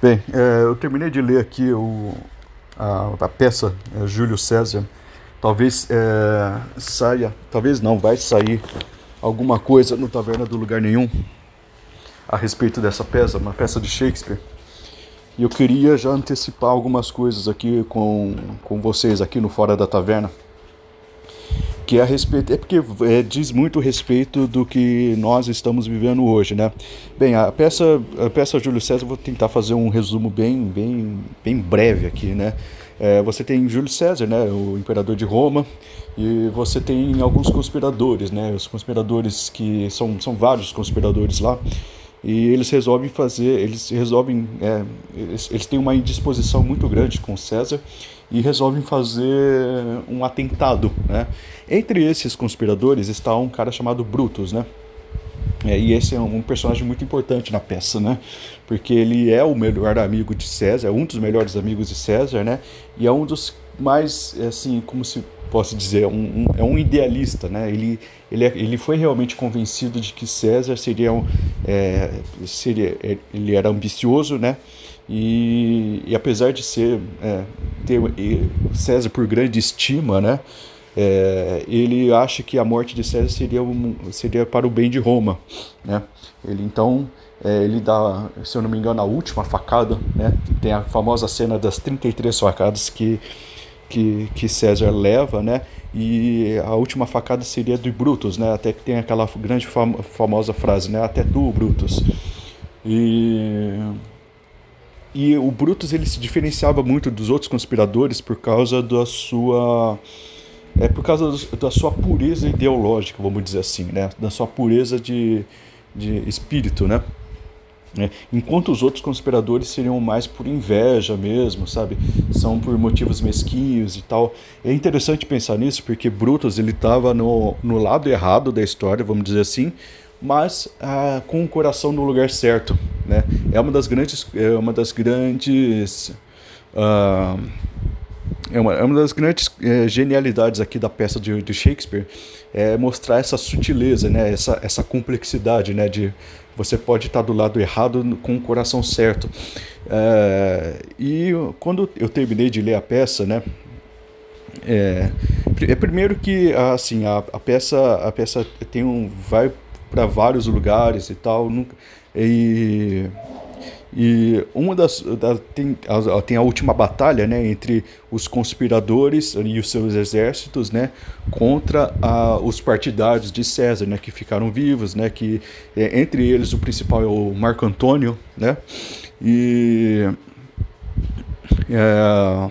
Bem, é, eu terminei de ler aqui o, a, a peça é, Júlio César. Talvez é, saia, talvez não, vai sair alguma coisa no Taverna do Lugar Nenhum a respeito dessa peça, uma peça de Shakespeare. E eu queria já antecipar algumas coisas aqui com, com vocês aqui no Fora da Taverna que é a respeito é porque é, diz muito respeito do que nós estamos vivendo hoje, né? Bem, a peça a peça Júlio César vou tentar fazer um resumo bem bem bem breve aqui, né? É, você tem Júlio César, né, o imperador de Roma, e você tem alguns conspiradores, né? Os conspiradores que são são vários conspiradores lá e eles resolvem fazer, eles resolvem, é, eles, eles têm uma indisposição muito grande com César e resolvem fazer um atentado, né? Entre esses conspiradores está um cara chamado Brutus, né? É, e esse é um personagem muito importante na peça, né? Porque ele é o melhor amigo de César, é um dos melhores amigos de César, né? E é um dos mais, assim, como se posso dizer, é um, um, é um idealista, né? Ele, ele, é, ele foi realmente convencido de que César seria, um, é, seria ele era ambicioso, né? E, e apesar de ser é, ter César por grande estima, né? É, ele acha que a morte de César seria, um, seria para o bem de Roma, né? Ele então é, ele dá, se eu não me engano, a última facada, né? Tem a famosa cena das 33 facadas que que, que César leva, né? E a última facada seria do Brutus, né? Até que tem aquela grande fam famosa frase, né? Até tu, Brutus. E e o Brutus ele se diferenciava muito dos outros conspiradores por causa da sua é por causa da sua pureza ideológica, vamos dizer assim, né? Da sua pureza de, de espírito, né? É, enquanto os outros conspiradores seriam mais por inveja mesmo, sabe? São por motivos mesquinhos e tal. É interessante pensar nisso porque Brutus ele estava no, no lado errado da história, vamos dizer assim, mas ah, com o coração no lugar certo, né? É uma das grandes, é uma das grandes ah, é uma, é uma das grandes é, genialidades aqui da peça de, de, Shakespeare é mostrar essa sutileza, né? essa, essa complexidade né? de você pode estar do lado errado com o coração certo. É, e quando eu terminei de ler a peça, né? É, é primeiro que assim a, a peça a peça tem um vai para vários lugares e tal nunca, e e uma das. Da, tem, a, tem a última batalha né, entre os conspiradores e os seus exércitos né, contra a, os partidários de César, né, que ficaram vivos, né, que é, entre eles o principal é o Marco Antônio. Né, e. É,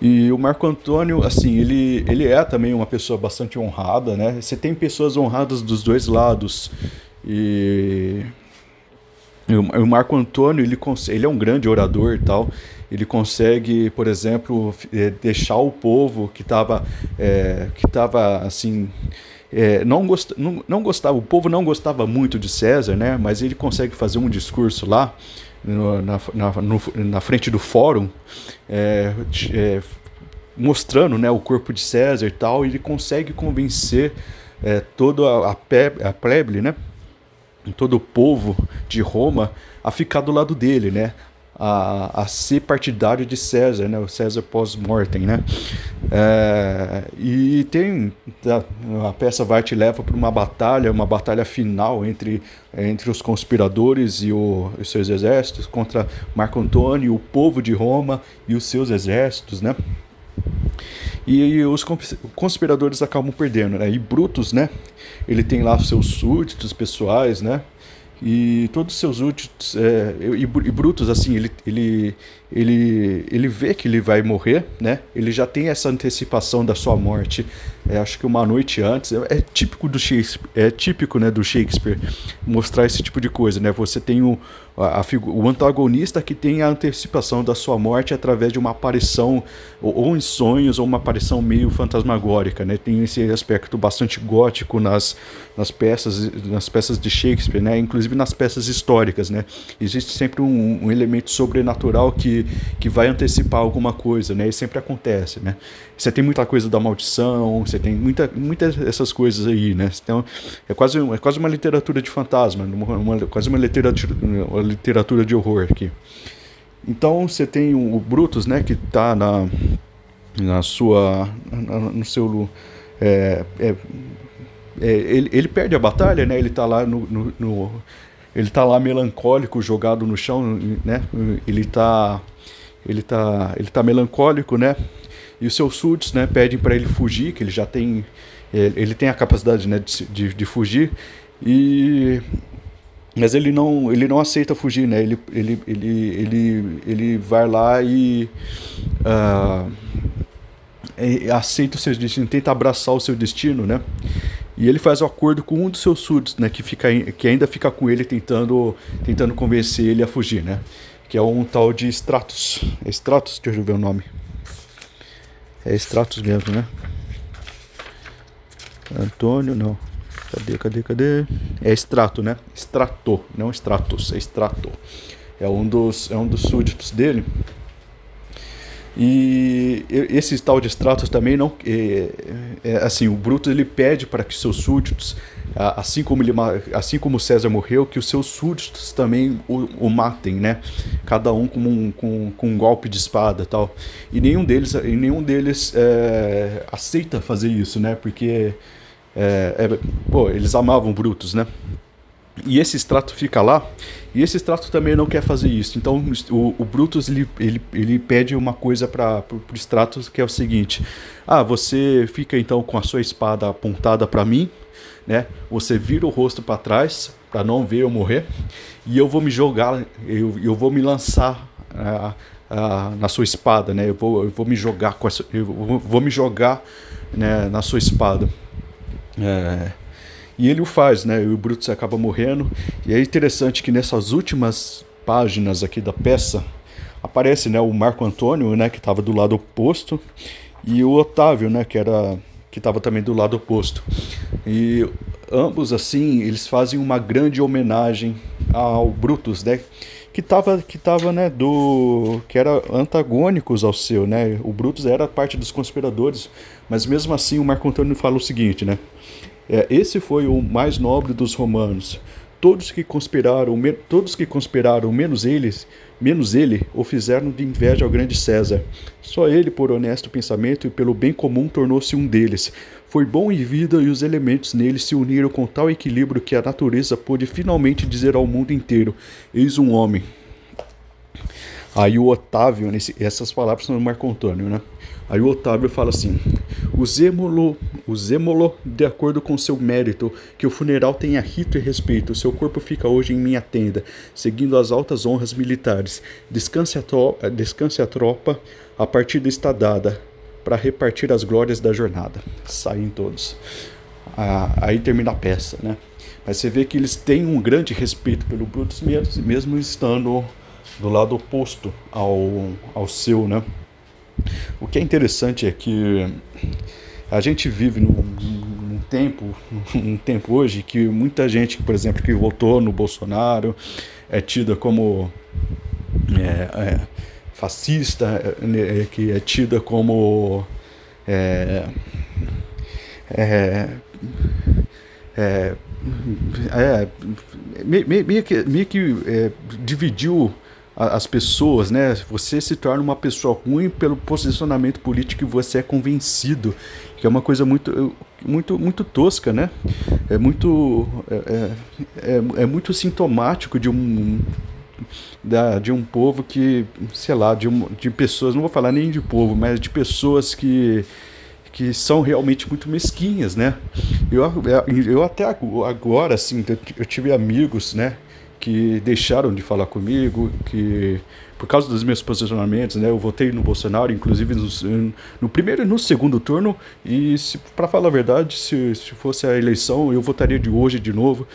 e o Marco Antônio, assim, ele, ele é também uma pessoa bastante honrada, né? Você tem pessoas honradas dos dois lados. E o Marco Antônio, ele, ele é um grande orador e tal. Ele consegue, por exemplo, eh, deixar o povo que estava, é, que estava assim, é, não, gost, não, não gostava, o povo não gostava muito de César, né? Mas ele consegue fazer um discurso lá na, na, no, na frente do fórum, é, é, mostrando, né, o corpo de César e tal. E ele consegue convencer é, toda a, a, a plebe, né? todo o povo de Roma a ficar do lado dele, né? A, a ser partidário de César, né? O César pós-mortem, né? É, e tem a, a, peça vai te leva para uma batalha, uma batalha final entre, entre os conspiradores e o, os seus exércitos contra Marco Antônio, o povo de Roma e os seus exércitos, né? E os conspiradores acabam perdendo, né? E Brutus, né? Ele tem lá seus súditos pessoais, né? E todos os seus súditos é, e, Brutus assim ele, ele ele ele vê que ele vai morrer né ele já tem essa antecipação da sua morte é, acho que uma noite antes é, é típico do Shakespeare é típico né do Shakespeare mostrar esse tipo de coisa né você tem o a, a, o antagonista que tem a antecipação da sua morte através de uma aparição ou, ou, em sonhos ou uma aparição meio fantasmagórica, né? Tem esse aspecto bastante gótico nas, nas peças nas peças de Shakespeare, né? Inclusive nas peças históricas, né? Existe sempre um, um elemento sobrenatural que que, vai antecipar alguma coisa, né? E sempre acontece, né? Você tem muita coisa da maldição, você tem muita, muitas essas coisas aí, né? Então, é quase, é quase uma literatura de fantasma, uma, uma, quase uma literatura, uma literatura de horror aqui. Então, você tem o, o Brutus, né? Que está na, na sua... Na, no seu... É, é, é, ele, ele perde a batalha, né? Ele está lá no, no, no ele tá lá melancólico, jogado no chão, né? Ele tá ele tá ele tá melancólico, né? E os seus súditos, né, pedem para ele fugir, que ele já tem ele tem a capacidade, né, de, de, de, fugir e mas ele não ele não aceita fugir, né? Ele ele ele ele, ele vai lá e uh, aceita o seu destino, tenta abraçar o seu destino, né? E ele faz um acordo com um dos seus súditos, né, que, fica, que ainda fica com ele tentando, tentando convencer ele a fugir, né? Que é um tal de Stratos. É Stratos, deixa eu ver o nome. É Stratos mesmo, né? Antônio, não. Cadê, cadê, cadê? É Strato, né? Strato, não Stratos, é Strato. É um dos, é um dos súditos dele. E esse tal de Stratos também não é, é, assim o Brutus ele pede para que seus súditos assim como ele assim como César morreu que os seus súditos também o, o matem né? Cada um com um, com, com um golpe de espada tal. E nenhum deles e nenhum deles é, aceita fazer isso né? Porque é, pô, eles amavam Brutus né e esse extrato fica lá, e esse extrato também não quer fazer isso. Então o, o Brutus ele, ele, ele pede uma coisa para o extrato que é o seguinte: Ah, você fica então com a sua espada apontada para mim, né? Você vira o rosto para trás para não ver eu morrer, e eu vou me jogar, eu, eu vou me lançar na sua espada, né? Eu vou, eu vou me jogar com essa, eu vou, vou me jogar né, na sua espada. É, e ele o faz, né? E o Brutus acaba morrendo. E é interessante que nessas últimas páginas aqui da peça aparece, né, o Marco Antônio, né, que estava do lado oposto, e o Otávio, né, que era que estava também do lado oposto. E ambos assim, eles fazem uma grande homenagem ao Brutus, né? Que estava que tava, né, do que era antagônicos ao seu, né? O Brutus era parte dos conspiradores, mas mesmo assim o Marco Antônio fala o seguinte, né? É, esse foi o mais nobre dos romanos. Todos que conspiraram, todos que conspiraram, menos eles, menos ele, o fizeram de inveja ao grande César. Só ele, por honesto pensamento e pelo bem comum, tornou-se um deles. Foi bom em vida e os elementos nele se uniram com tal equilíbrio que a natureza pôde finalmente dizer ao mundo inteiro: Eis um homem. Aí o Otávio, nesse, essas palavras são do Marco Antônio, né? Aí o Otávio fala assim: Usemo-lo, usemo-lo de acordo com seu mérito, que o funeral tenha rito e respeito. Seu corpo fica hoje em minha tenda, seguindo as altas honras militares. Descanse a, tropa, descanse a tropa, a partida está dada, para repartir as glórias da jornada. Saem todos. Ah, aí termina a peça, né? Mas você vê que eles têm um grande respeito pelo Brutus, mesmo, mesmo estando do lado oposto ao, ao seu, né? O que é interessante é que a gente vive num, num tempo, um tempo hoje que muita gente, por exemplo, que votou no Bolsonaro é tida como é, é, fascista, é, que é tida como é, é, é, é meio, que, meio que é, dividiu as pessoas, né? Você se torna uma pessoa ruim pelo posicionamento político que você é convencido, que é uma coisa muito, muito, muito tosca, né? É muito, é, é, é, é muito sintomático de um da, de um povo que, sei lá, de, um, de pessoas, não vou falar nem de povo, mas de pessoas que que são realmente muito mesquinhas, né? Eu, eu até agora, assim, eu tive amigos, né? Que deixaram de falar comigo, que por causa dos meus posicionamentos, né, eu votei no Bolsonaro, inclusive no, primeiro e no segundo turno, e para falar a verdade, se, se fosse a eleição, eu votaria de hoje de novo,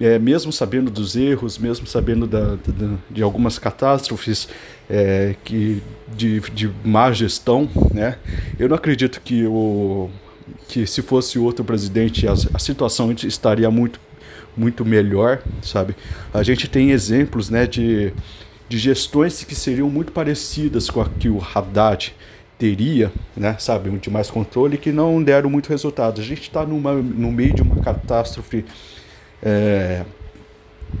é, mesmo sabendo dos erros, mesmo sabendo da, da, de algumas catástrofes é, que, de, de má gestão, né, eu não acredito que, o, que se fosse outro presidente a, a situação estaria muito muito melhor, sabe? A gente tem exemplos, né, de, de gestões que seriam muito parecidas com a que o Haddad teria, né, sabe, de mais controle, que não deram muito resultado. A gente está no meio de uma catástrofe é,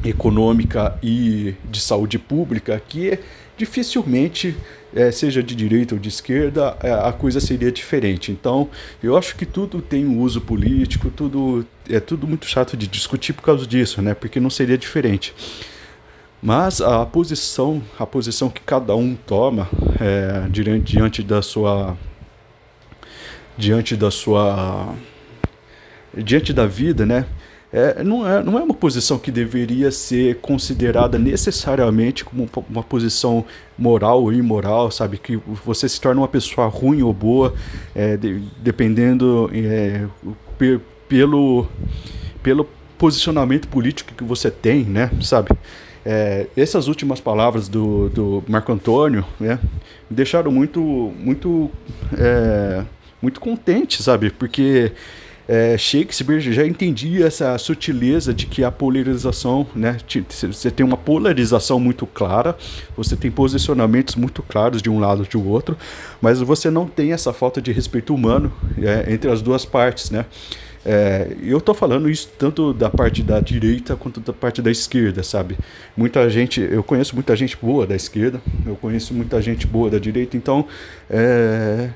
econômica e de saúde pública que dificilmente, é, seja de direita ou de esquerda, é, a coisa seria diferente. Então, eu acho que tudo tem um uso político, tudo é tudo muito chato de discutir por causa disso, né? Porque não seria diferente. Mas a posição, a posição que cada um toma é, diante, diante da sua diante da sua diante da vida, né? É, não, é, não é uma posição que deveria ser considerada necessariamente como uma posição moral ou imoral, sabe? Que você se torna uma pessoa ruim ou boa, é, de, dependendo é, pelo, pelo posicionamento político que você tem, né? Sabe? É, essas últimas palavras do, do Marco Antônio né, me deixaram muito, muito, é, muito contente, sabe? Porque é, Shakespeare já entendia essa sutileza de que a polarização, né? Você tem uma polarização muito clara, você tem posicionamentos muito claros de um lado e do outro, mas você não tem essa falta de respeito humano é, entre as duas partes, né? É, eu estou falando isso tanto da parte da direita quanto da parte da esquerda, sabe? Muita gente, eu conheço muita gente boa da esquerda, eu conheço muita gente boa da direita, então é,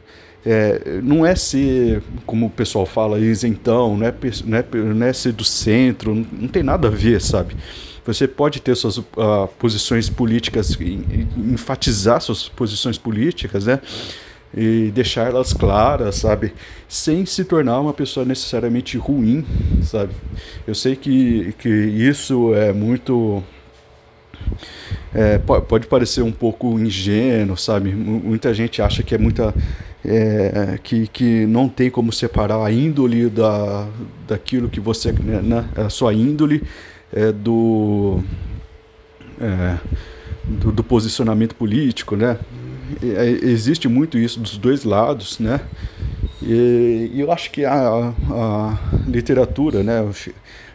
é, não é ser, como o pessoal fala, isentão, não é, não é, não é ser do centro, não, tem nada a ver, sabe? Você pode ter suas uh, posições políticas, enfatizar suas posições políticas, né? e deixar elas claras, sabe? Sem se tornar uma pessoa necessariamente ruim, sabe? Eu sei que, que isso é muito. É, pode parecer um pouco ingênuo, sabe? Muita gente acha que é muita. É, que, que não tem como separar a índole da, daquilo que você. Né, né a sua índole é, do, é, do, do posicionamento político, né? É, existe muito isso dos dois lados, né? E, e eu acho que a, a, literatura, né,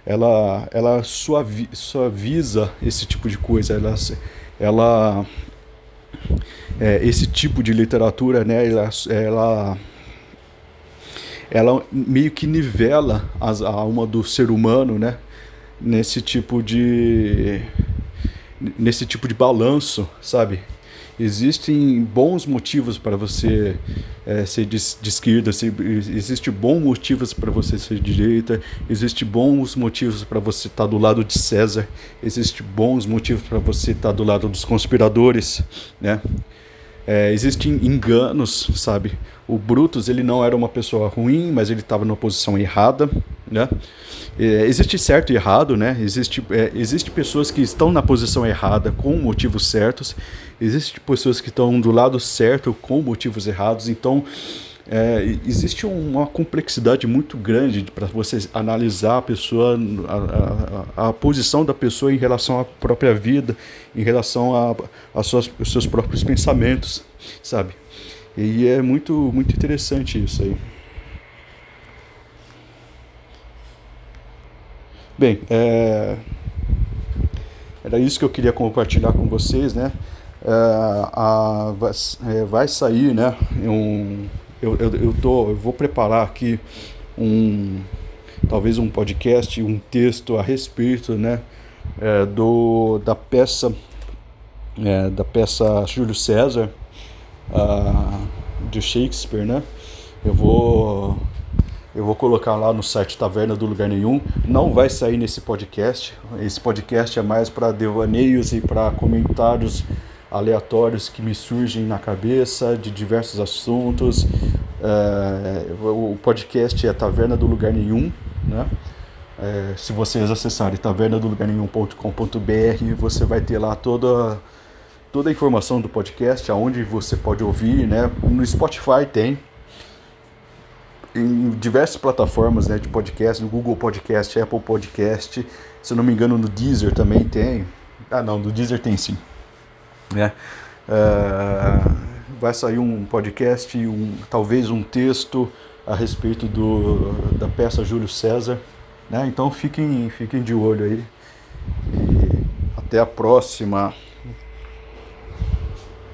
ela, ela suavi, suaviza esse tipo de coisa, ela, ela é, esse tipo de literatura, né, ela, ela, ela meio que nivela as, a alma do ser humano, né, nesse tipo de nesse tipo de balanço, sabe? Existem bons motivos para você é, ser de, de esquerda, se, existe bons motivos para você ser de direita, existe bons motivos para você estar tá do lado de César, existe bons motivos para você estar tá do lado dos conspiradores, né? É, existem enganos, sabe? O Brutus ele não era uma pessoa ruim, mas ele estava numa posição errada, né? É, existe certo e errado, né? Existe, é, existe pessoas que estão na posição errada com motivos certos, existe pessoas que estão do lado certo com motivos errados. Então, é, existe uma complexidade muito grande para você analisar a pessoa, a, a, a, posição da pessoa em relação à própria vida, em relação aos seus próprios pensamentos, sabe? E é muito, muito interessante isso aí. Bem, é... era isso que eu queria compartilhar com vocês, né? É, a, vai, é, vai, sair, né? Um, eu, eu, eu, tô, eu vou preparar aqui um talvez um podcast, um texto a respeito, né? É, do da peça é, da peça Júlio César uh, de Shakespeare, né? Eu vou eu vou colocar lá no site Taverna do Lugar Nenhum. Não vai sair nesse podcast. Esse podcast é mais para devaneios e para comentários aleatórios que me surgem na cabeça de diversos assuntos. É, o podcast é Taverna do Lugar Nenhum, né? É, se vocês acessarem tavernadolugarnenhum.com.br, você vai ter lá toda toda a informação do podcast, aonde você pode ouvir, né? No Spotify tem, em diversas plataformas né, de podcast, no Google Podcast, Apple Podcast, se eu não me engano no Deezer também tem. Ah não, no Deezer tem sim. Né? Uh, vai sair um podcast, um, talvez um texto a respeito do, da peça Júlio César. Né? Então fiquem, fiquem de olho aí. E até a próxima.